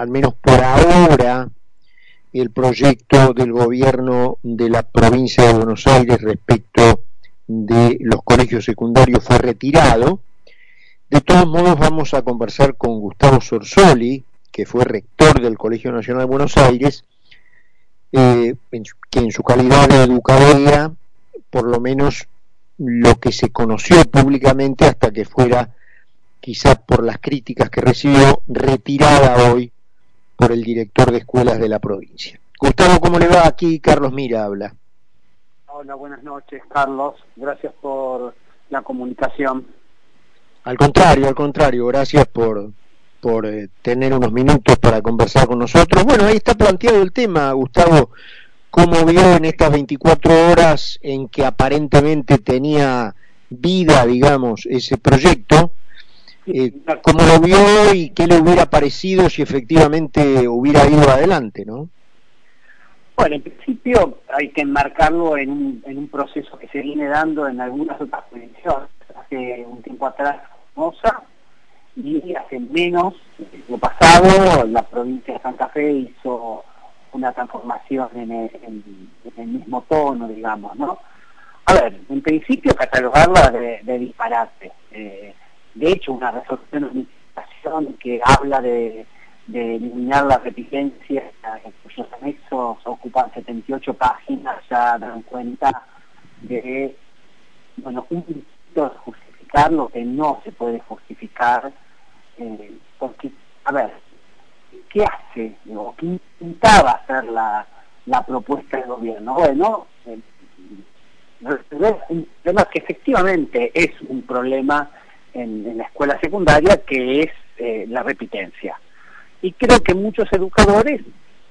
al menos por ahora, el proyecto del gobierno de la provincia de Buenos Aires respecto de los colegios secundarios fue retirado. De todos modos vamos a conversar con Gustavo Sorsoli, que fue rector del Colegio Nacional de Buenos Aires, eh, que en su calidad de educadora, por lo menos lo que se conoció públicamente hasta que fuera, quizás por las críticas que recibió, retirada hoy por el director de escuelas de la provincia. Gustavo, ¿cómo le va? Aquí Carlos Mira habla. Hola, buenas noches, Carlos. Gracias por la comunicación. Al contrario, al contrario, gracias por, por eh, tener unos minutos para conversar con nosotros. Bueno, ahí está planteado el tema, Gustavo. ¿Cómo vio en estas 24 horas en que aparentemente tenía vida, digamos, ese proyecto? Eh, ¿Cómo lo vio y qué le hubiera parecido si efectivamente hubiera ido adelante, no? Bueno, en principio hay que enmarcarlo en un, proceso que se viene dando en algunas otras provincias. Hace un tiempo atrás, Mosa, y hace menos, lo pasado, la provincia de Santa Fe hizo una transformación en el, mismo tono, digamos, ¿no? A ver, en principio catalogarla de, de disparate. Eh, de hecho, una resolución de que habla de de eliminar la repitencia, cuyos anexos ocupan 78 páginas, ya dan cuenta de, bueno, un de justificar lo que no se puede justificar, eh, porque, a ver, ¿qué hace? O ¿Qué intentaba hacer la, la propuesta del gobierno? Bueno, eh, un problema que efectivamente es un problema en, la escuela secundaria, que es eh, la repitencia y creo que muchos educadores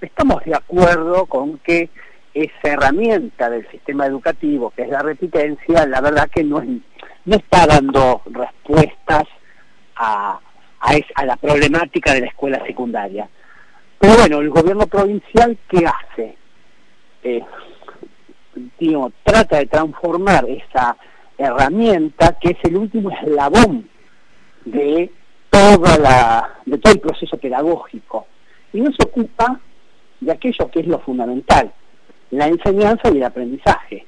estamos de acuerdo con que esa herramienta del sistema educativo, que es la repitencia, la verdad que no, no está dando respuestas a, a, la problemática de la escuela secundaria. Pero bueno, el gobierno provincial, ¿qué hace? Eh, trata de transformar esa herramienta que es el último eslabón de toda la, de todo el proceso pedagógico y no se ocupa de aquello que es lo fundamental, la enseñanza y el aprendizaje.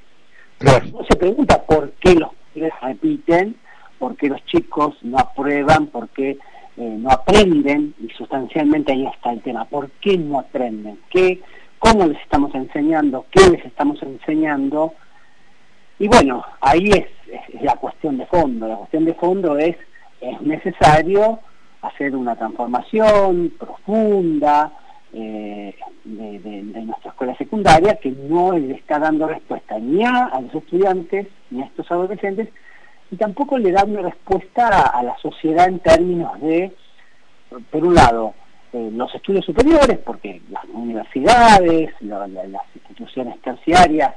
No se pregunta por qué los repiten, por qué los chicos no aprueban, por qué eh, no aprenden, y sustancialmente ahí está el tema, ¿por qué no aprenden? ¿Qué, ¿Cómo les estamos enseñando? ¿Qué les estamos enseñando? Y bueno, ahí es la cuestión de fondo, la cuestión de fondo es es necesario hacer una transformación profunda eh, de, nuestra escuela secundaria que no le está dando respuesta ni a, los estudiantes ni a estos adolescentes y tampoco le da una respuesta a, la sociedad en términos de, por un lado, eh, los estudios superiores, porque las universidades, las instituciones terciarias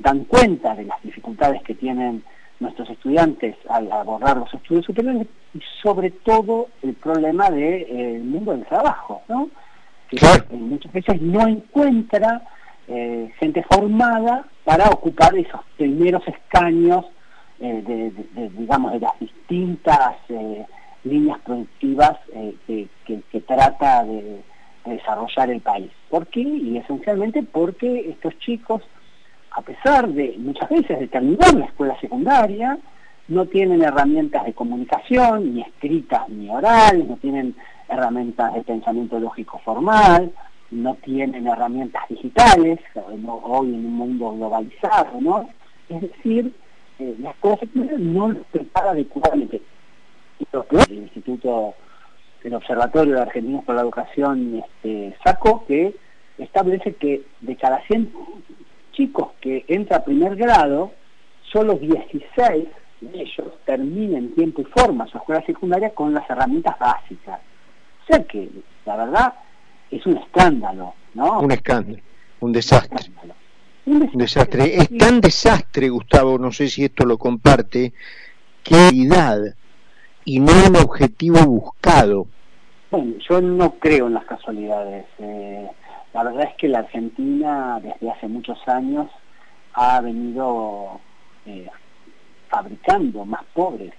dan cuenta de las dificultades que tienen nuestros estudiantes al abordar los estudios superiores y sobre todo el problema del de, eh, mundo del trabajo, ¿no? que muchas veces no encuentra eh, gente formada para ocupar esos primeros escaños eh, de, digamos, de las distintas líneas productivas que, que, trata de, desarrollar el país. ¿Por qué? Y esencialmente porque estos chicos a pesar de muchas veces de terminar la escuela secundaria, no tienen herramientas de comunicación, ni escritas ni orales, no tienen herramientas de pensamiento lógico formal, no tienen herramientas digitales, hoy en un mundo globalizado, ¿no? Es decir, eh, la escuela secundaria no los prepara adecuadamente. El Instituto, el Observatorio de Argentinos por la Educación este, sacó que establece que de cada 100 chicos que entra a primer grado, solo 16 de ellos terminan en tiempo y forma su escuela secundaria con las herramientas básicas. O sea que, la verdad, es un escándalo, ¿no? Un escándalo, un desastre. Un desastre. Es tan desastre, Gustavo, no sé si esto lo comparte, que y no un objetivo buscado. Bueno, yo no creo en las casualidades. Eh, la verdad es que la Argentina desde hace muchos años ha venido eh, fabricando más pobres.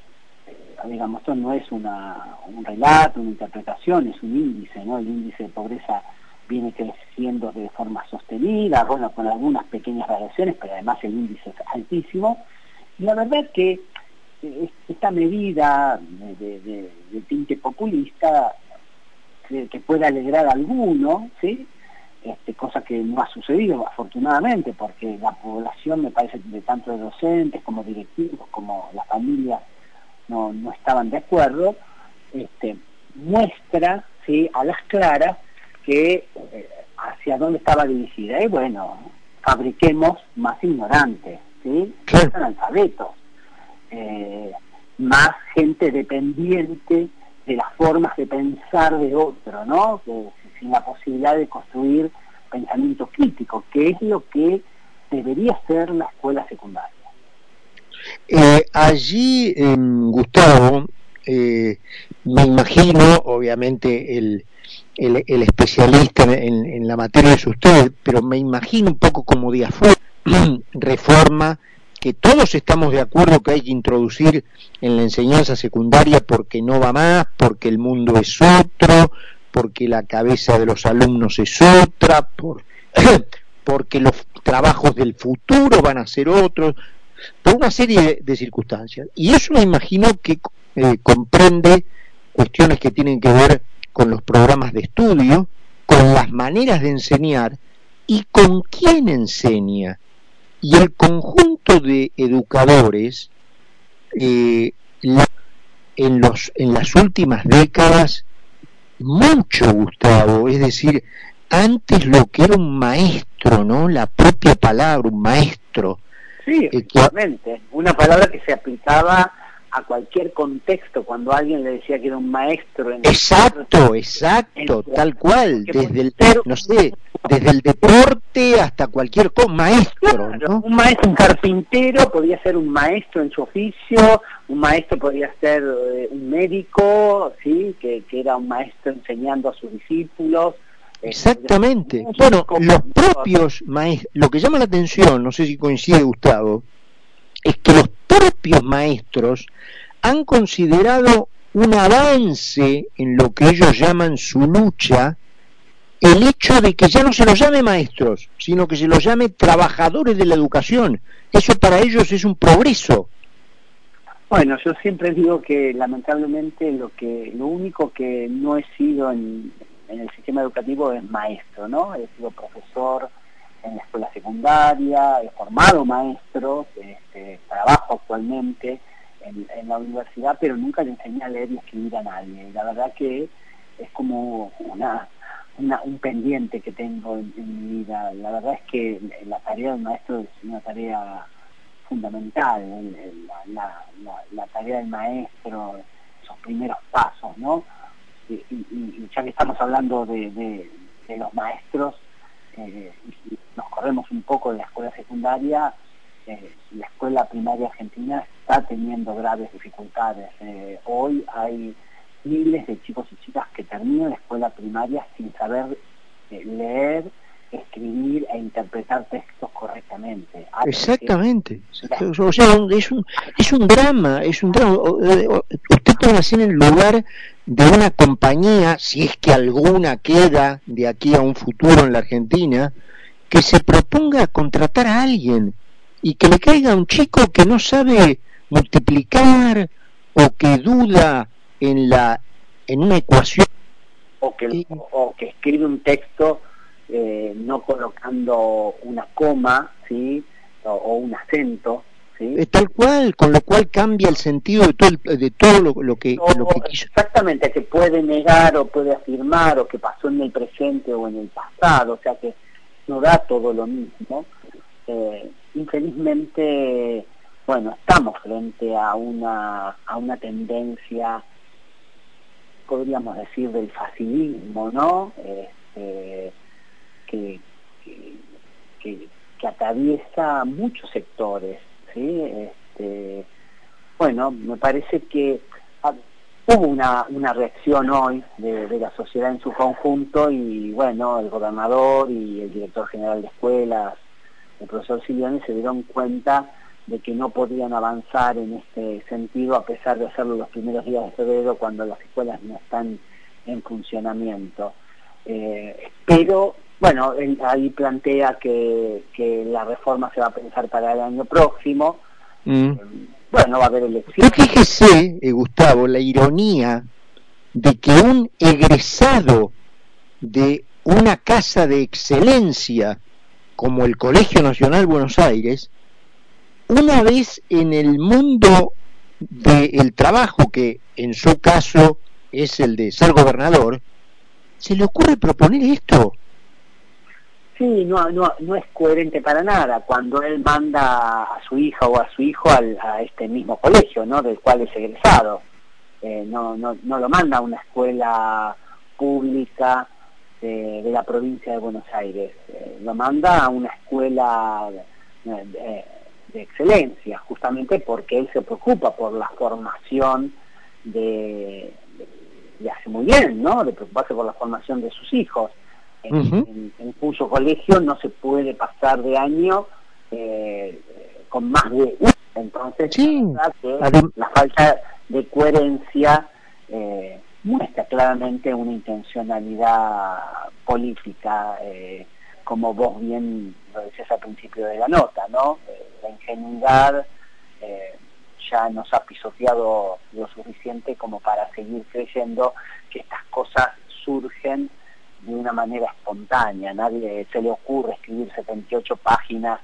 Eh, digamos, esto no es una, un relato, una interpretación, es un índice, ¿no? El índice de pobreza viene creciendo de forma sostenida, bueno, con algunas pequeñas variaciones, pero además el índice es altísimo. Y la verdad es que eh, esta medida de, tinte populista que, que, puede alegrar a alguno, ¿sí? Este, cosa que no ha sucedido afortunadamente, porque la población, me parece, de tanto de docentes como directivos, como las familias, no, no estaban de acuerdo, este, muestra ¿sí? a las claras que eh, hacia dónde estaba dirigida. Y bueno, fabriquemos más ignorantes, ¿sí? más analfabetos, eh, más gente dependiente de las formas de pensar de otro, ¿no? Sin la posibilidad de construir pensamiento crítico, que es lo que debería ser la escuela secundaria. Eh, allí, Gustavo, eh, me imagino, obviamente el, el, especialista en, la materia es usted, pero me imagino un poco como de afuera, reforma que todos estamos de acuerdo que hay que introducir en la enseñanza secundaria porque no va más, porque el mundo es otro, porque la cabeza de los alumnos es otra, por, porque los trabajos del futuro van a ser otros, por una serie de, circunstancias. Y eso me imagino que eh, comprende cuestiones que tienen que ver con los programas de estudio, con las maneras de enseñar y con quién enseña. Y el conjunto de educadores eh, en, los, en las últimas décadas mucho, Gustavo, es decir, antes lo que era un maestro, ¿no? La propia palabra, un maestro. Sí, efectivamente, una palabra que se aplicaba a cualquier contexto cuando alguien le decía que era un maestro. En exacto, exacto, tal cual, desde el, no sé, desde el deporte hasta cualquier cosa, maestro. ¿no? Un maestro, un carpintero podía ser un maestro en su oficio, un maestro podía ser eh, un médico, sí, que, que, era un maestro enseñando a sus discípulos. Eh, Exactamente. bueno, los propios maestros, lo que llama la atención, no sé si coincide Gustavo, es que los propios maestros han considerado un avance en lo que ellos llaman su lucha, el hecho de que ya no se los llame maestros, sino que se los llame trabajadores de la educación. Eso para ellos es un progreso. Bueno, yo siempre digo que lamentablemente lo que lo único que no he sido en, el sistema educativo es maestro, ¿no? He sido profesor, en la escuela secundaria, he formado maestros, este, trabajo actualmente en, la universidad, pero nunca le enseñé a leer y escribir a nadie. La verdad que es como una, un pendiente que tengo en, mi vida. La verdad es que la tarea del maestro es una tarea fundamental, la, tarea del maestro, esos primeros pasos, ¿no? Y, ya que estamos hablando de, de los maestros, eh, nos corremos un poco de la escuela secundaria, eh, la escuela primaria argentina está teniendo graves dificultades. Eh, hoy hay miles de chicos y chicas que terminan la escuela primaria sin saber leer, escribir e interpretar textos correctamente. Exactamente. O sea, es un, es un drama, es un drama. Usted puede hacer en el lugar de una compañía, si es que alguna queda de aquí a un futuro en la Argentina, que se proponga contratar a alguien y que le caiga a un chico que no sabe multiplicar o que duda en la en una ecuación o que, o que escribe un texto eh, no colocando una coma sí o un acento Tal cual, con lo cual cambia el sentido de todo, de todo lo, que, lo que quiso. Exactamente, que puede negar o puede afirmar o que pasó en el presente o en el pasado, o sea que no da todo lo mismo. Eh, infelizmente, bueno, estamos frente a una, a una tendencia, podríamos decir, del facilismo, ¿no? Este, que, que, que atraviesa muchos sectores ¿sí? Este, bueno, me parece que hubo una, una reacción hoy de, la sociedad en su conjunto y bueno, el gobernador y el director general de escuelas, el profesor Silviani, se dieron cuenta de que no podían avanzar en este sentido a pesar de hacerlo los primeros días de febrero cuando las escuelas no están en funcionamiento. Eh, pero bueno, él ahí plantea que, la reforma se va a pensar para el año próximo. Mm. bueno, va a haber elecciones. fíjese, eh, Gustavo, la ironía de que un egresado de una casa de excelencia como el Colegio Nacional Buenos Aires una vez en el mundo del trabajo, que en su caso es el de ser gobernador, se le ocurre proponer esto. Sí, no, no, no es coherente para nada cuando él manda a su hija o a su hijo al, a este mismo colegio, ¿no? Del cual es egresado. Eh, no, no, no lo manda a una escuela pública de, la provincia de Buenos Aires, eh, lo manda a una escuela eh, de excelencia, justamente porque él se preocupa por la formación de, y hace muy bien, ¿no? De preocuparse por la formación de sus hijos. En, cuyo colegio no se puede pasar de año eh, con más de. Entonces, la falta de coherencia eh, muestra claramente una intencionalidad política, eh, como vos bien lo decías al principio de la nota, ¿no? la ingenuidad eh, ya nos ha pisoteado lo suficiente como para seguir creyendo que estas cosas surgen de una manera espontánea. Nadie se le ocurre escribir 78 páginas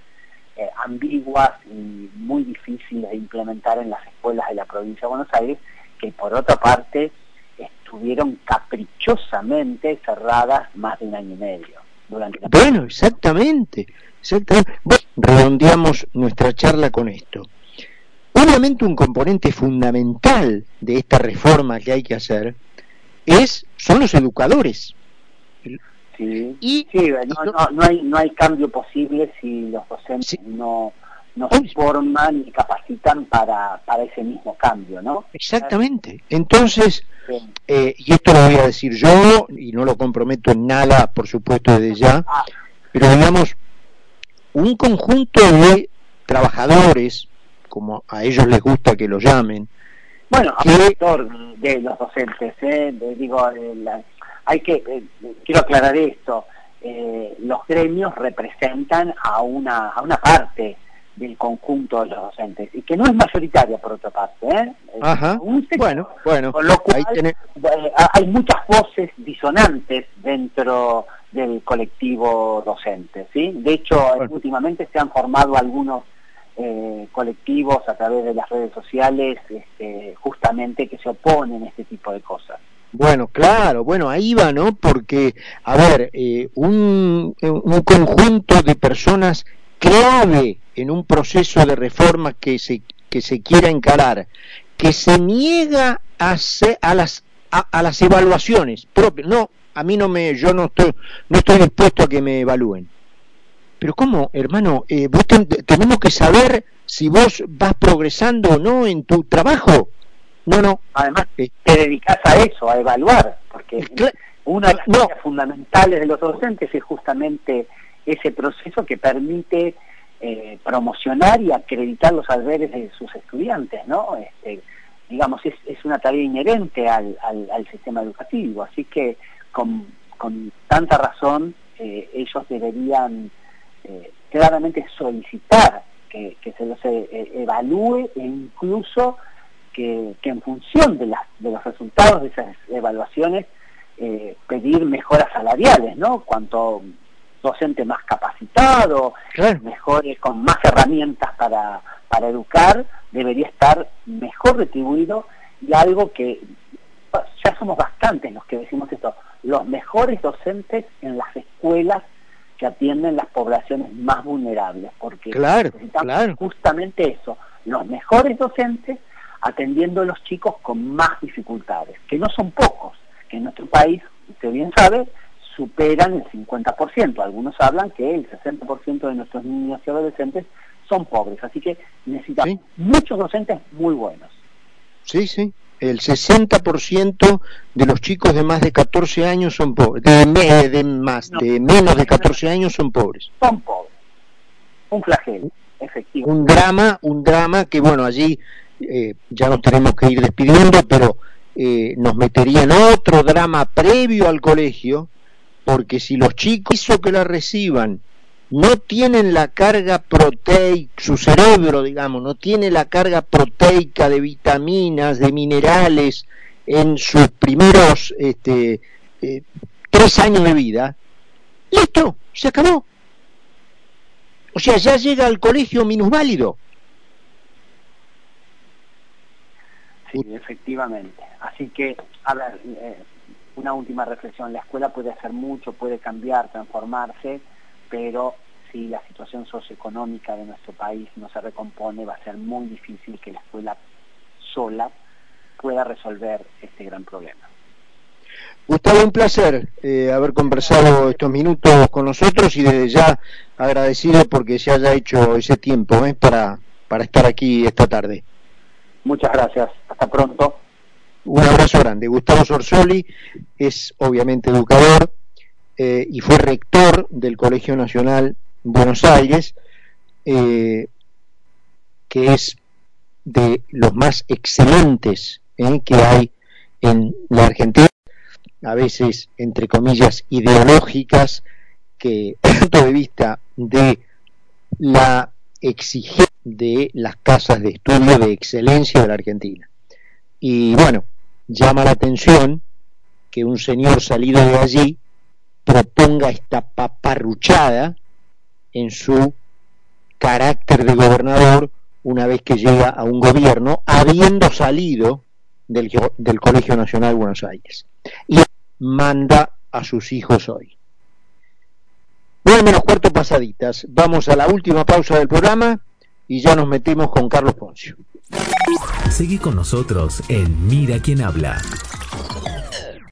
eh, ambiguas y muy difíciles de implementar en las escuelas de la provincia de Buenos Aires, que por otra parte estuvieron caprichosamente cerradas más de un año y medio. Durante bueno, exactamente. exactamente redondeamos nuestra charla con esto. Obviamente un componente fundamental de esta reforma que hay que hacer es son los educadores. Sí, y, no, hay, no hay cambio posible si los docentes no, no se forman y capacitan para, para ese mismo cambio, ¿no? Exactamente. Entonces, eh, y esto lo voy a decir yo, y no lo comprometo en nada, por supuesto, desde ya, ah. pero digamos, un conjunto de trabajadores, como a ellos les gusta que lo llamen. Bueno, que... de los docentes, ¿eh? digo, hay que, eh, quiero aclarar esto, eh, los gremios representan a una, a una parte del conjunto de los docentes y que no es mayoritaria por otra parte ¿eh? Ajá. bueno bueno con lo cual hay muchas voces disonantes dentro del colectivo docente. ¿sí? De hecho, últimamente se han formado algunos eh, colectivos a través de las redes sociales este, justamente que se oponen a este tipo de cosas. Bueno, claro, bueno, ahí va, ¿no? Porque, a ver, eh, un, un conjunto de personas clave en un proceso de reforma que se, que se quiera encarar, que se niega a, a, las, a las evaluaciones propias, no a mí no me, yo no estoy, no estoy dispuesto a que me evalúen. Pero ¿cómo, hermano? Eh, vos tenemos que saber si vos vas progresando o no en tu trabajo. No, no. Además, eh, te dedicas a eso, a evaluar, porque una de las cosas fundamentales de los docentes es justamente ese proceso que permite eh, promocionar y acreditar los saberes de sus estudiantes, ¿no? Este, digamos, es, una tarea inherente al, al, sistema educativo, así que con, tanta razón eh, ellos deberían eh, claramente solicitar que, se los eh, evalúe e incluso que, en función de, de los resultados de esas evaluaciones pedir mejoras salariales, ¿no? Cuanto docente más capacitado, mejores, con más herramientas para, para educar, debería estar mejor retribuido y algo que ya somos bastantes los que decimos esto, los mejores docentes en las escuelas que atienden las poblaciones más vulnerables, porque necesitamos justamente eso, los mejores docentes atendiendo a los chicos con más dificultades, que no son pocos, que en nuestro país, usted bien sabe, superan el 50%. Algunos hablan que el 60% de nuestros niños y adolescentes son pobres, así que necesitamos muchos docentes muy buenos. Sí, sí, el 60% de los chicos de más de 14 años son pobres, de, de más, de menos de 14 años son pobres. Son pobres. Un flagelo. un drama, un drama que bueno, allí eh, ya nos tenemos que ir despidiendo, pero eh, nos metería en otro drama previo al colegio, porque si los chicos hizo que la reciban no tienen la carga proteica, su cerebro, digamos, no tiene la carga proteica de vitaminas, de minerales en sus primeros este, eh, tres años de vida, listo, se acabó. O sea, ya llega al colegio minusválido. Sí, efectivamente. Así que, a ver, eh, una última reflexión. La escuela puede hacer mucho, puede cambiar, transformarse, pero si la situación socioeconómica de nuestro país no se recompone, va a ser muy difícil que la escuela sola pueda resolver este gran problema. Gustavo, un placer eh, haber conversado estos minutos con nosotros y desde ya agradecido porque se haya hecho ese tiempo ¿eh? para, para estar aquí esta tarde. Muchas gracias, hasta pronto. Un abrazo grande. Gustavo Sorsoli es obviamente educador eh, y fue rector del Colegio Nacional Buenos Aires, que es de los más excelentes que hay en la Argentina a veces, entre comillas, ideológicas, que, punto de vista de la exigencia de las casas de estudio de excelencia de la Argentina. Y bueno, llama la atención que un señor salido de allí proponga esta paparruchada en su carácter de gobernador una vez que llega a un gobierno, habiendo salido del, del Colegio Nacional de Buenos Aires. Y manda a sus hijos hoy. Nueve menos cuarto pasaditas. Vamos a la última pausa del programa y ya nos metemos con Carlos Poncio. Seguí con nosotros en Mira quién habla.